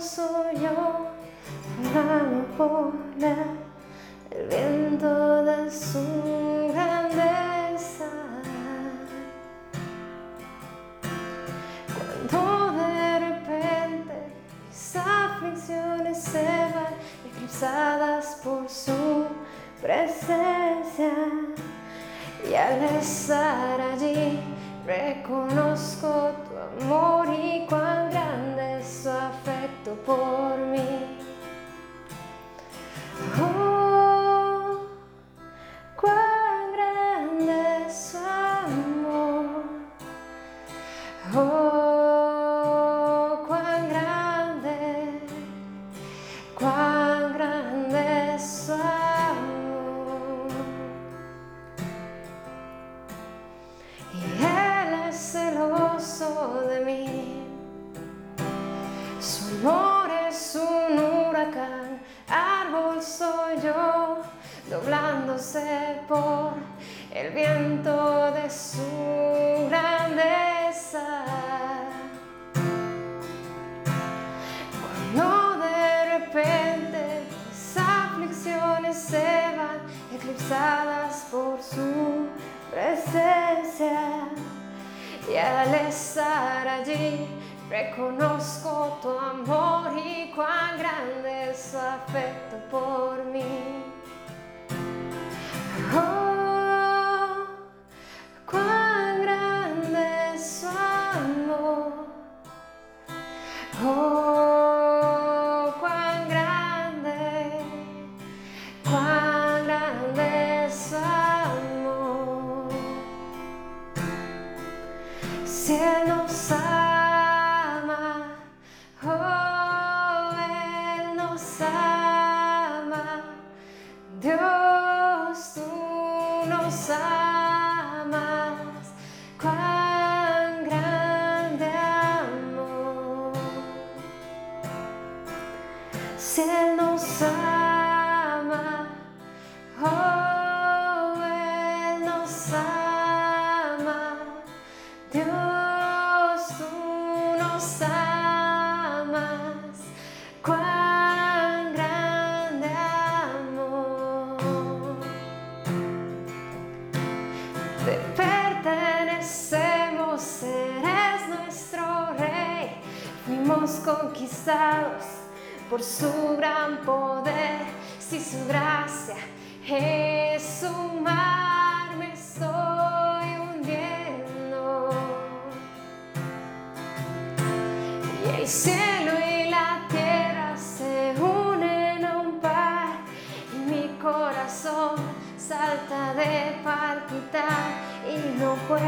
soy yo, volando por el viento de su grandeza. Cuando de repente mis aflicciones se van eclipsadas por su presencia, y al estar allí reconozco tu amor y cuando mí. Oh, cuán grande es su. Oh, por su presencia y al estar allí reconozco tu amor y cuán grande es su afecto por mí. Él Te pertenecemos, eres nuestro rey. Fuimos conquistados por su gran poder. Si su gracia es su mar, me estoy hundiendo. Y no puedo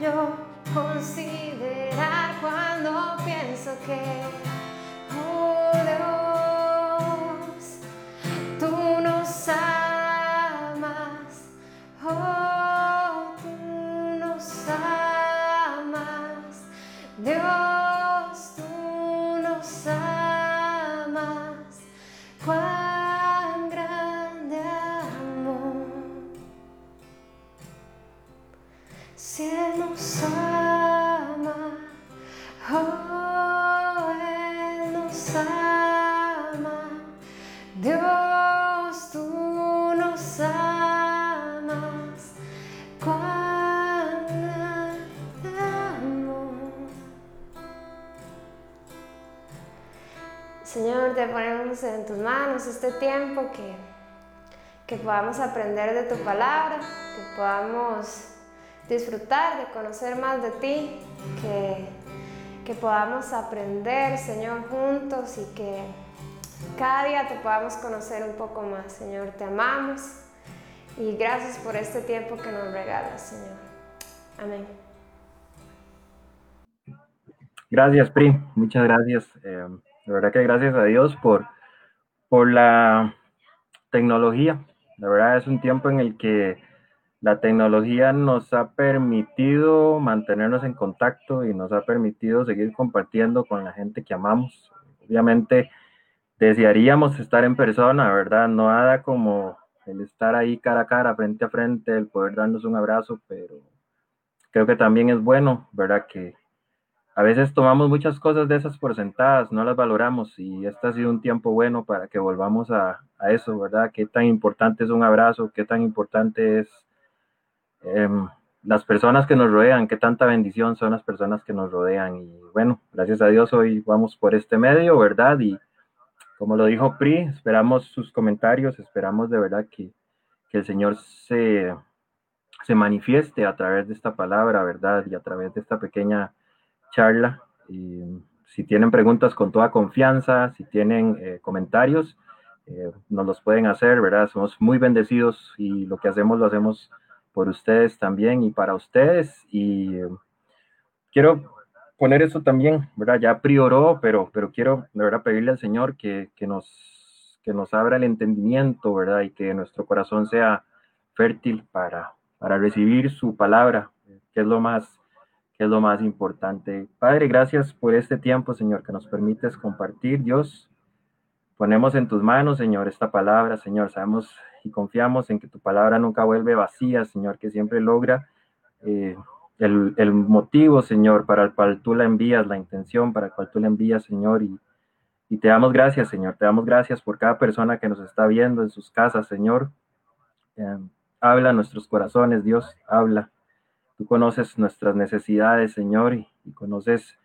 yo considerar cuando pienso que, Señor, te ponemos en tus manos este tiempo que, que podamos aprender de tu palabra, que podamos disfrutar de conocer más de ti, que, que podamos aprender, Señor, juntos y que cada día te podamos conocer un poco más, Señor. Te amamos y gracias por este tiempo que nos regalas, Señor. Amén. Gracias, Pri. Muchas gracias. Eh, de verdad que gracias a Dios por, por la tecnología. La verdad es un tiempo en el que la tecnología nos ha permitido mantenernos en contacto y nos ha permitido seguir compartiendo con la gente que amamos. Obviamente desearíamos estar en persona, ¿verdad? No nada como el estar ahí cara a cara, frente a frente, el poder darnos un abrazo, pero creo que también es bueno, ¿verdad? Que a veces tomamos muchas cosas de esas por sentadas, no las valoramos y este ha sido un tiempo bueno para que volvamos a, eso, ¿verdad? Qué tan importante es un abrazo, qué tan importante es em, las personas que nos rodean, qué tanta bendición son las personas que nos rodean. Y bueno, gracias a Dios hoy vamos por este medio, ¿verdad? Y como lo dijo Pri, esperamos sus comentarios, esperamos de verdad que, que el Señor se, se manifieste a través de esta palabra, ¿verdad? Y a través de esta pequeña charla. Y si tienen preguntas con toda confianza, si tienen eh, comentarios, eh, nos los pueden hacer, ¿verdad? Somos muy bendecidos y lo que hacemos lo hacemos por ustedes también y para ustedes. Y quiero poner eso también, ¿verdad? Ya prioró, pero, pero quiero de verdad pedirle al Señor que, que, nos, que nos abra el entendimiento, ¿verdad? Y que nuestro corazón sea fértil para, para recibir su palabra, que es lo más es lo más importante. Padre, gracias por este tiempo, Señor, que nos permites compartir. Dios, ponemos en tus manos, Señor, esta palabra, Señor. Sabemos y confiamos en que tu palabra nunca vuelve vacía, Señor, que siempre logra eh, el, el, motivo, Señor, para el cual tú la envías, la intención para el cual tú la envías, Señor. Y, y te damos gracias, Señor. Te damos gracias por cada persona que nos está viendo en sus casas, Señor. Eh, habla nuestros corazones, Dios, habla. Tú conoces nuestras necesidades, Señor, y, conoces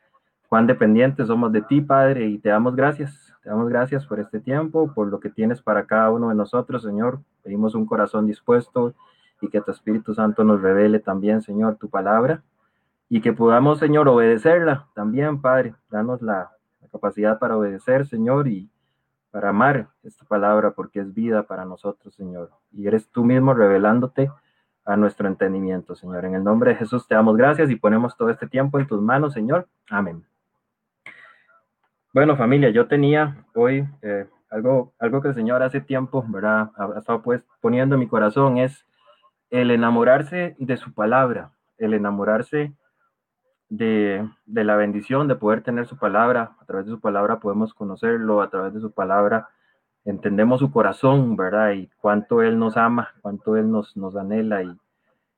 cuán dependientes somos de ti, Padre, y te damos gracias. Te damos gracias por este tiempo, por lo que tienes para cada uno de nosotros, Señor. Pedimos un corazón dispuesto y que tu Espíritu Santo nos revele también, Señor, tu palabra y que podamos, Señor, obedecerla también, Padre. Danos la, capacidad para obedecer, Señor, y para amar esta palabra porque es vida para nosotros, Señor. Y eres tú mismo revelándote a nuestro entendimiento, Señor. En el nombre de Jesús te damos gracias y ponemos todo este tiempo en tus manos, Señor. Amén. Bueno, familia, yo tenía hoy eh, algo, algo que el Señor hace tiempo, ¿verdad? Ha, estado pues poniendo en mi corazón, es el enamorarse de su palabra, el enamorarse de, de la bendición de poder tener su palabra. A través de su palabra podemos conocerlo, a través de su palabra entendemos su corazón, ¿verdad? Y cuánto Él nos ama, cuánto Él nos, nos anhela. Y,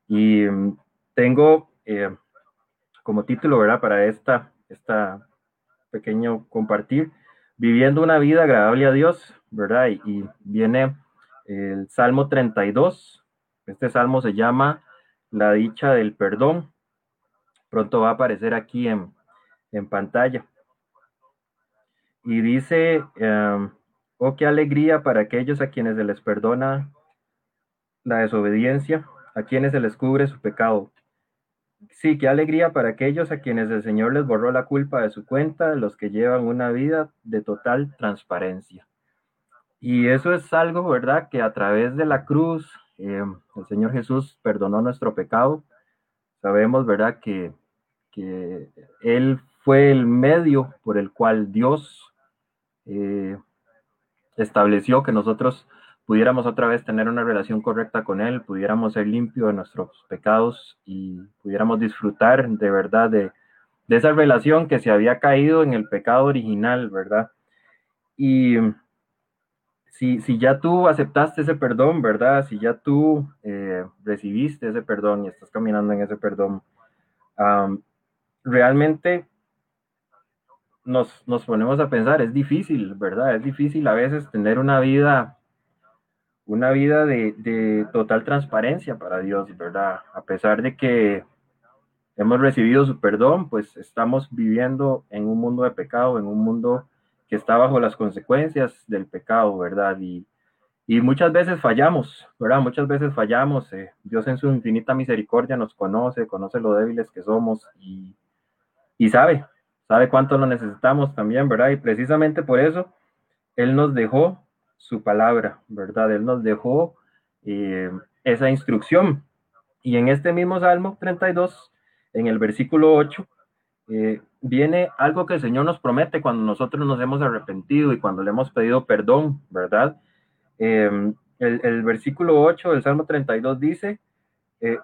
y mm, tengo eh, como título, ¿verdad? Para esta, esta pequeño compartir, viviendo una vida agradable a Dios, ¿verdad? Y, viene el Salmo 32. Este salmo se llama La dicha del perdón. Pronto va a aparecer aquí en, en pantalla. Y dice, um, Oh, qué alegría para aquellos a quienes se les perdona la desobediencia, a quienes se les cubre su pecado. Sí, qué alegría para aquellos a quienes el Señor les borró la culpa de su cuenta, los que llevan una vida de total transparencia. Y eso es algo, ¿verdad? Que a través de la cruz eh, el Señor Jesús perdonó nuestro pecado. Sabemos, ¿verdad? Que, que Él fue el medio por el cual Dios eh, estableció que nosotros pudiéramos otra vez tener una relación correcta con Él, pudiéramos ser limpios de nuestros pecados y pudiéramos disfrutar de verdad de, de esa relación que se había caído en el pecado original, ¿verdad? Y si, si ya tú aceptaste ese perdón, ¿verdad? Si ya tú eh, recibiste ese perdón y estás caminando en ese perdón, um, realmente nos, nos ponemos a pensar, es difícil, ¿verdad? Es difícil a veces tener una vida, una vida de, de total transparencia para Dios, ¿verdad? A pesar de que hemos recibido su perdón, pues estamos viviendo en un mundo de pecado, en un mundo que está bajo las consecuencias del pecado, ¿verdad? Y, y muchas veces fallamos, ¿verdad? Muchas veces fallamos. Eh, Dios en su infinita misericordia nos conoce, conoce lo débiles que somos y, y sabe, sabe cuánto lo necesitamos también, ¿verdad? Y precisamente por eso Él nos dejó su palabra, ¿verdad? Él nos dejó eh, esa instrucción. Y en este mismo Salmo 32, en el versículo 8, eh, viene algo que el Señor nos promete cuando nosotros nos hemos arrepentido y cuando le hemos pedido perdón, ¿verdad? Eh, el, el, versículo 8 del Salmo 32 dice,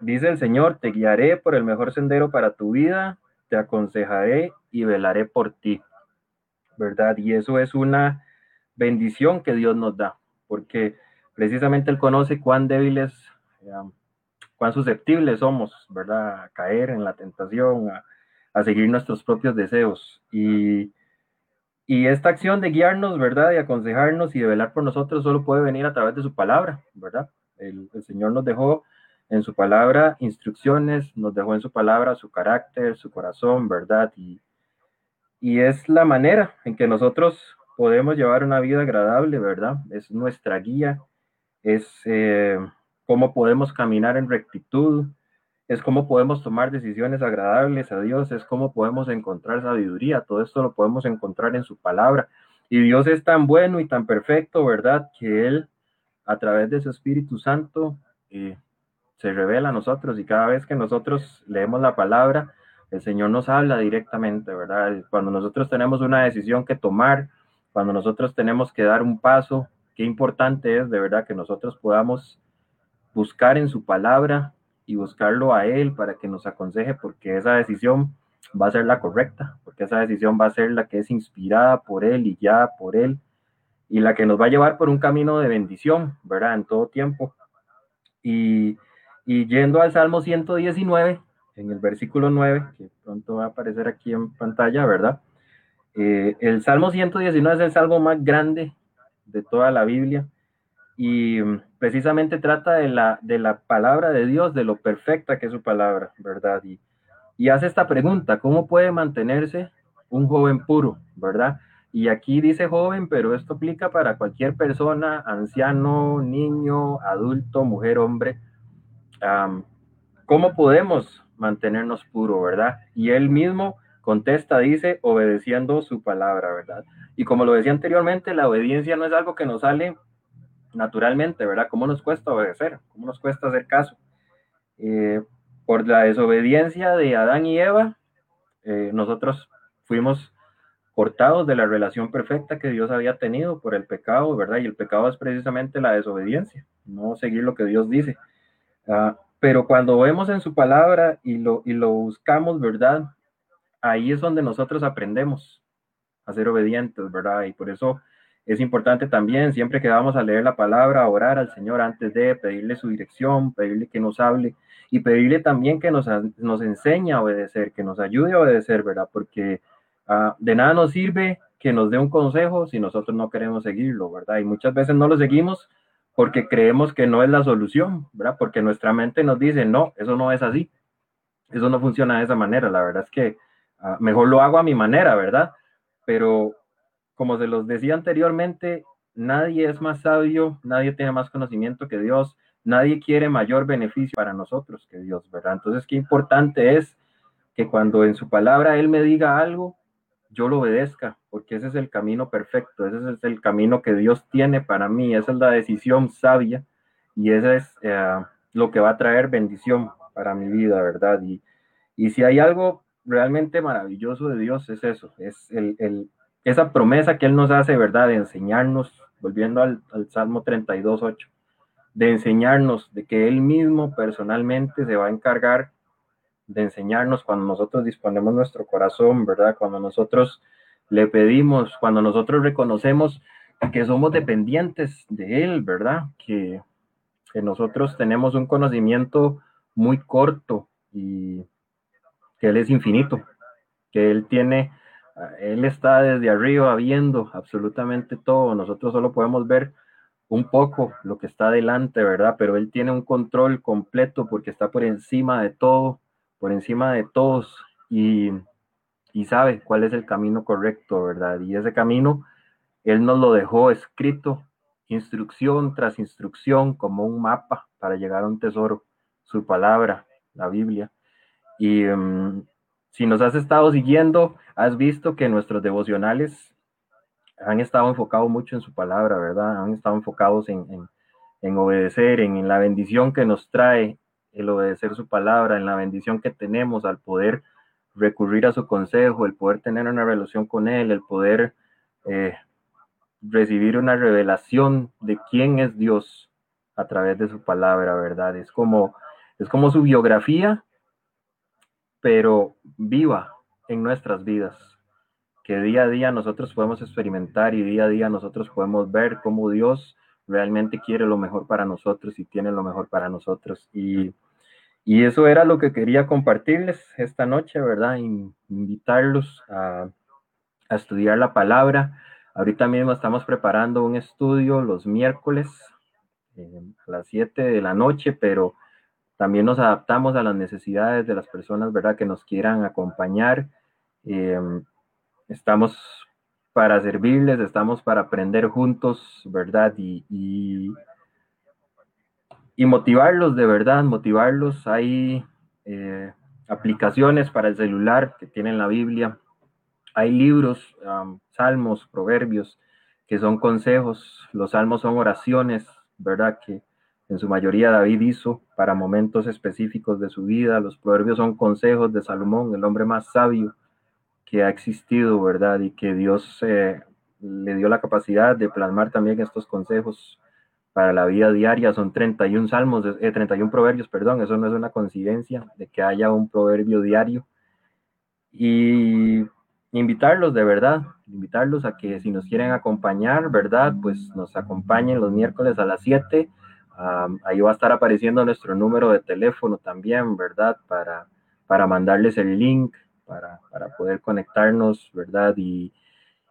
dice el Señor, te guiaré por el mejor sendero para tu vida, te aconsejaré y velaré por ti, ¿verdad? Y eso es una bendición que Dios nos da, porque precisamente Él conoce cuán débiles, eh, cuán susceptibles somos, ¿verdad? Caer en la tentación, a, seguir nuestros propios deseos. Y, esta acción de guiarnos, ¿verdad? Y aconsejarnos y de velar por nosotros solo puede venir a través de su palabra, ¿verdad? El Señor nos dejó en su palabra instrucciones, nos dejó en su palabra su carácter, su corazón, ¿verdad? Y, y es la manera en que nosotros podemos llevar una vida agradable, ¿verdad? Es nuestra guía, es eh, cómo podemos caminar en rectitud, es cómo podemos tomar decisiones agradables a Dios, es cómo podemos encontrar sabiduría. Todo esto lo podemos encontrar en su palabra. Y Dios es tan bueno y tan perfecto, ¿verdad? Que Él, a través de su Espíritu Santo, eh, se revela a nosotros y cada vez que nosotros leemos la palabra, el Señor nos habla directamente, ¿verdad? Cuando nosotros tenemos una decisión que tomar, cuando nosotros tenemos que dar un paso, qué importante es de verdad que nosotros podamos buscar en su palabra y buscarlo a Él para que nos aconseje, porque esa decisión va a ser la correcta, porque esa decisión va a ser la que es inspirada por Él y ya por Él, y la que nos va a llevar por un camino de bendición, ¿verdad? En todo tiempo. Y, y yendo al Salmo 119, en el versículo 9, que pronto va a aparecer aquí en pantalla, ¿verdad? Eh, el Salmo 119 es el salmo más grande de toda la Biblia y mm, precisamente trata de la, de la palabra de Dios, de lo perfecta que es su palabra, ¿verdad? Y, y hace esta pregunta, ¿cómo puede mantenerse un joven puro, ¿verdad? Y aquí dice joven, pero esto aplica para cualquier persona, anciano, niño, adulto, mujer, hombre. ¿Cómo podemos mantenernos puro, verdad? Y él mismo contesta, dice, obedeciendo su palabra, ¿verdad? Y como lo decía anteriormente, la obediencia no es algo que nos sale naturalmente, ¿verdad? ¿Cómo nos cuesta obedecer? ¿Cómo nos cuesta hacer caso? Eh, por la desobediencia de Adán y Eva, eh, nosotros fuimos cortados de la relación perfecta que Dios había tenido por el pecado, ¿verdad? Y el pecado es precisamente la desobediencia, no seguir lo que Dios dice. Ah, pero cuando vemos en su palabra y lo, y lo buscamos, ¿verdad? Ahí es donde nosotros aprendemos a ser obedientes, ¿verdad? Y por eso es importante también, siempre que vamos a leer la palabra, orar al Señor antes de pedirle su dirección, pedirle que nos hable y pedirle también que nos, nos enseñe a obedecer, que nos ayude a obedecer, ¿verdad? Porque uh, de nada nos sirve que nos dé un consejo si nosotros no queremos seguirlo, ¿verdad? Y muchas veces no lo seguimos porque creemos que no es la solución, ¿verdad? Porque nuestra mente nos dice, no, eso no es así, eso no funciona de esa manera, la verdad es que uh, mejor lo hago a mi manera, ¿verdad? Pero como se los decía anteriormente, nadie es más sabio, nadie tiene más conocimiento que Dios, nadie quiere mayor beneficio para nosotros que Dios, ¿verdad? Entonces, qué importante es que cuando en su palabra Él me diga algo, yo lo obedezca, porque ese es el camino perfecto, ese es el camino que Dios tiene para mí, esa es la decisión sabia y ese es eh, lo que va a traer bendición para mi vida, ¿verdad? Y, y si hay algo realmente maravilloso de Dios, es eso, es el, el esa promesa que Él nos hace, ¿verdad? De enseñarnos, volviendo al, al Salmo 32, 8, de enseñarnos, de que Él mismo personalmente se va a encargar de enseñarnos cuando nosotros disponemos nuestro corazón, ¿verdad? Cuando nosotros le pedimos, cuando nosotros reconocemos que somos dependientes de Él, ¿verdad? Que, que nosotros tenemos un conocimiento muy corto y que Él es infinito, que Él tiene él está desde arriba viendo absolutamente todo. Nosotros solo podemos ver un poco lo que está adelante, ¿verdad? Pero Él tiene un control completo porque está por encima de todo, por encima de todos y, y sabe cuál es el camino correcto, ¿verdad? Y ese camino Él nos lo dejó escrito, instrucción tras instrucción, como un mapa para llegar a un tesoro, su palabra, la Biblia. Y, um, si nos has estado siguiendo, has visto que nuestros devocionales han estado enfocados mucho en su palabra, ¿verdad? Han estado enfocados en, obedecer, en, la bendición que nos trae el obedecer su palabra, en la bendición que tenemos al poder recurrir a su consejo, el poder tener una relación con Él, el poder eh, recibir una revelación de quién es Dios a través de su palabra, ¿verdad? Es como, es como su biografía, pero viva en nuestras vidas, que día a día nosotros podemos experimentar y día a día nosotros podemos ver cómo Dios realmente quiere lo mejor para nosotros y tiene lo mejor para nosotros. Y, Y eso era lo que quería compartirles esta noche, ¿verdad? Invitarlos a, estudiar la palabra. Ahorita mismo estamos preparando un estudio los miércoles eh, a las 7 de la noche, pero también nos adaptamos a las necesidades de las personas, ¿verdad? Que nos quieran acompañar. Eh, estamos para servirles, estamos para aprender juntos, ¿verdad? Y, y y motivarlos de verdad, motivarlos. Hay eh, aplicaciones para el celular que tienen la Biblia, hay libros, salmos, proverbios, que son consejos, los salmos son oraciones, ¿verdad? Que en su mayoría David hizo para momentos específicos de su vida, los proverbios son consejos de Salomón, el hombre más sabio que ha existido, ¿verdad? Y que Dios eh, le dio la capacidad de plasmar también estos consejos para la vida diaria son 31 salmos, eh, 31 proverbios, perdón, eso no es una coincidencia de que haya un proverbio diario. Y invitarlos de verdad, invitarlos a que si nos quieren acompañar, ¿verdad? Pues nos acompañen los miércoles a las 7. ahí va a estar apareciendo nuestro número de teléfono también, ¿verdad? Para, para mandarles el link, para, para poder conectarnos, ¿verdad? Y,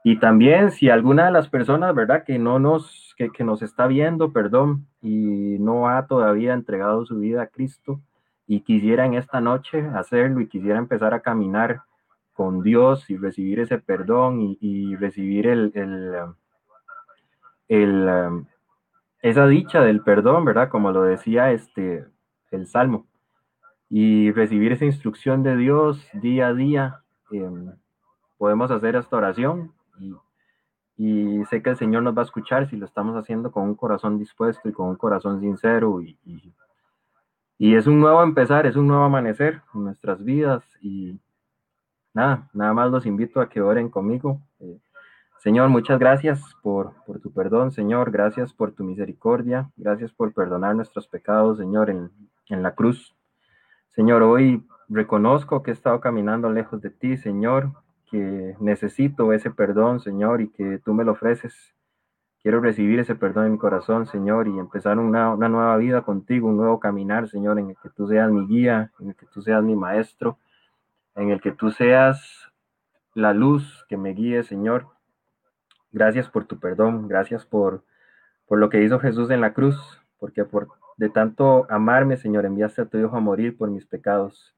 y también si alguna de las personas, ¿verdad? Que no nos, que, que, nos está viendo, perdón, y no ha todavía entregado su vida a Cristo y quisiera en esta noche hacerlo y quisiera empezar a caminar con Dios y recibir ese perdón y, y recibir el, el, el, um, esa dicha del perdón, ¿verdad? Como lo decía este, el Salmo. Y recibir esa instrucción de Dios día a día. Eh, podemos hacer esta oración y, sé que el Señor nos va a escuchar si lo estamos haciendo con un corazón dispuesto y con un corazón sincero. Y, es un nuevo empezar, es un nuevo amanecer en nuestras vidas. Y nada, nada más los invito a que oren conmigo. Eh, Señor, muchas gracias por, por, tu perdón, Señor. Gracias por tu misericordia. Gracias por perdonar nuestros pecados, Señor, en, en la cruz. Señor, hoy reconozco que he estado caminando lejos de ti, Señor, que necesito ese perdón, Señor, y que tú me lo ofreces. Quiero recibir ese perdón en mi corazón, Señor, y empezar una, una, nueva vida contigo, un nuevo caminar, Señor, en el que tú seas mi guía, en el que tú seas mi maestro, en el que tú seas la luz que me guíe, Señor. Gracias por tu perdón, gracias por, por lo que hizo Jesús en la cruz, porque por de tanto amarme, Señor, enviaste a tu Hijo a morir por mis pecados.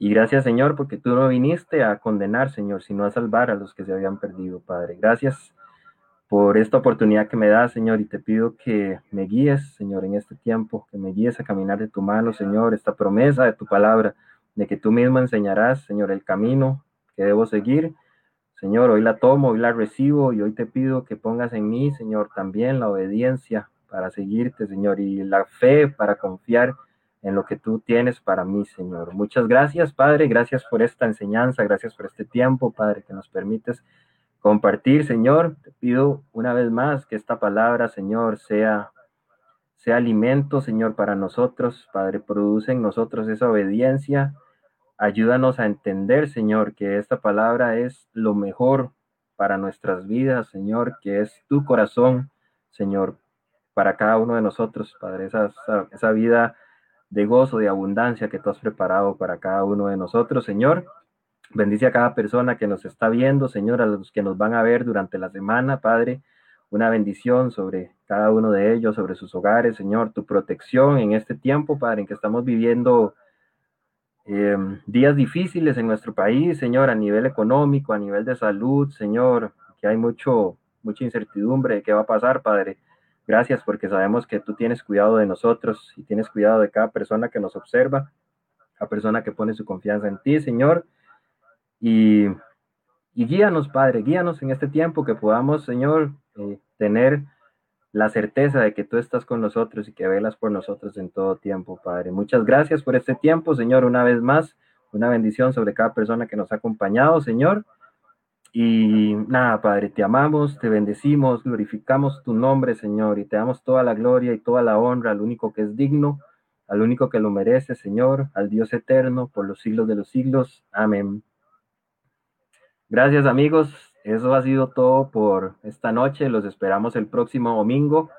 Y gracias, Señor, porque tú no viniste a condenar, Señor, sino a salvar a los que se habían perdido, Padre. Gracias por esta oportunidad que me das, Señor, y te pido que me guíes, Señor, en este tiempo, que me guíes a caminar de tu mano, Señor, esta promesa de tu palabra, de que tú mismo enseñarás, Señor, el camino que debo seguir. Señor, hoy la tomo, hoy la recibo y hoy te pido que pongas en mí, Señor, también la obediencia para seguirte, Señor, y la fe para confiar en lo que tú tienes para mí, Señor. Muchas gracias, Padre, gracias por esta enseñanza, gracias por este tiempo, Padre, que nos permites compartir, Señor. Te pido una vez más que esta palabra, Señor, sea sea alimento, Señor, para nosotros, Padre, produce en nosotros esa obediencia. Ayúdanos a entender, Señor, que esta palabra es lo mejor para nuestras vidas, Señor, que es tu corazón, Señor, para cada uno de nosotros, Padre, esa, esa, esa vida de gozo, de abundancia que tú has preparado para cada uno de nosotros, Señor. Bendice a cada persona que nos está viendo, Señor, a los que nos van a ver durante la semana, Padre. Una bendición sobre cada uno de ellos, sobre sus hogares, Señor, tu protección en este tiempo, Padre, en que estamos viviendo eh, días difíciles en nuestro país, Señor, a nivel económico, a nivel de salud, Señor, que hay mucho, mucha incertidumbre de qué va a pasar, Padre. Gracias porque sabemos que tú tienes cuidado de nosotros y tienes cuidado de cada persona que nos observa, a persona que pone su confianza en ti, Señor. Y, y guíanos, Padre, guíanos en este tiempo que podamos, Señor, eh, tener la certeza de que tú estás con nosotros y que velas por nosotros en todo tiempo, Padre. Muchas gracias por este tiempo, Señor, una vez más. Una bendición sobre cada persona que nos ha acompañado, Señor. Y nada, Padre, te amamos, te bendecimos, glorificamos tu nombre, Señor, y te damos toda la gloria y toda la honra al único que es digno, al único que lo merece, Señor, al Dios eterno, por los siglos de los siglos. Amén. Gracias, amigos. Eso ha sido todo por esta noche. Los esperamos el próximo domingo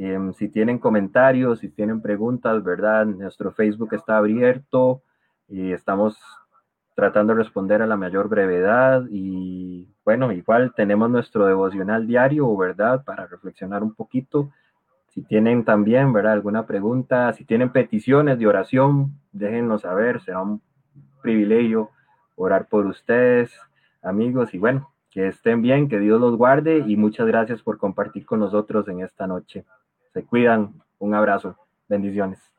Em, si tienen comentarios, si tienen preguntas, ¿verdad? Nuestro Facebook está abierto y estamos tratando de responder a la mayor brevedad y bueno, igual tenemos nuestro devocional diario, ¿verdad? Para reflexionar un poquito. Si tienen también, ¿verdad? Alguna pregunta, si tienen peticiones de oración, déjenos saber, será un privilegio orar por ustedes, amigos, y bueno, que estén bien, que Dios los guarde y muchas gracias por compartir con nosotros en esta noche. Se cuidan. Un abrazo. Bendiciones.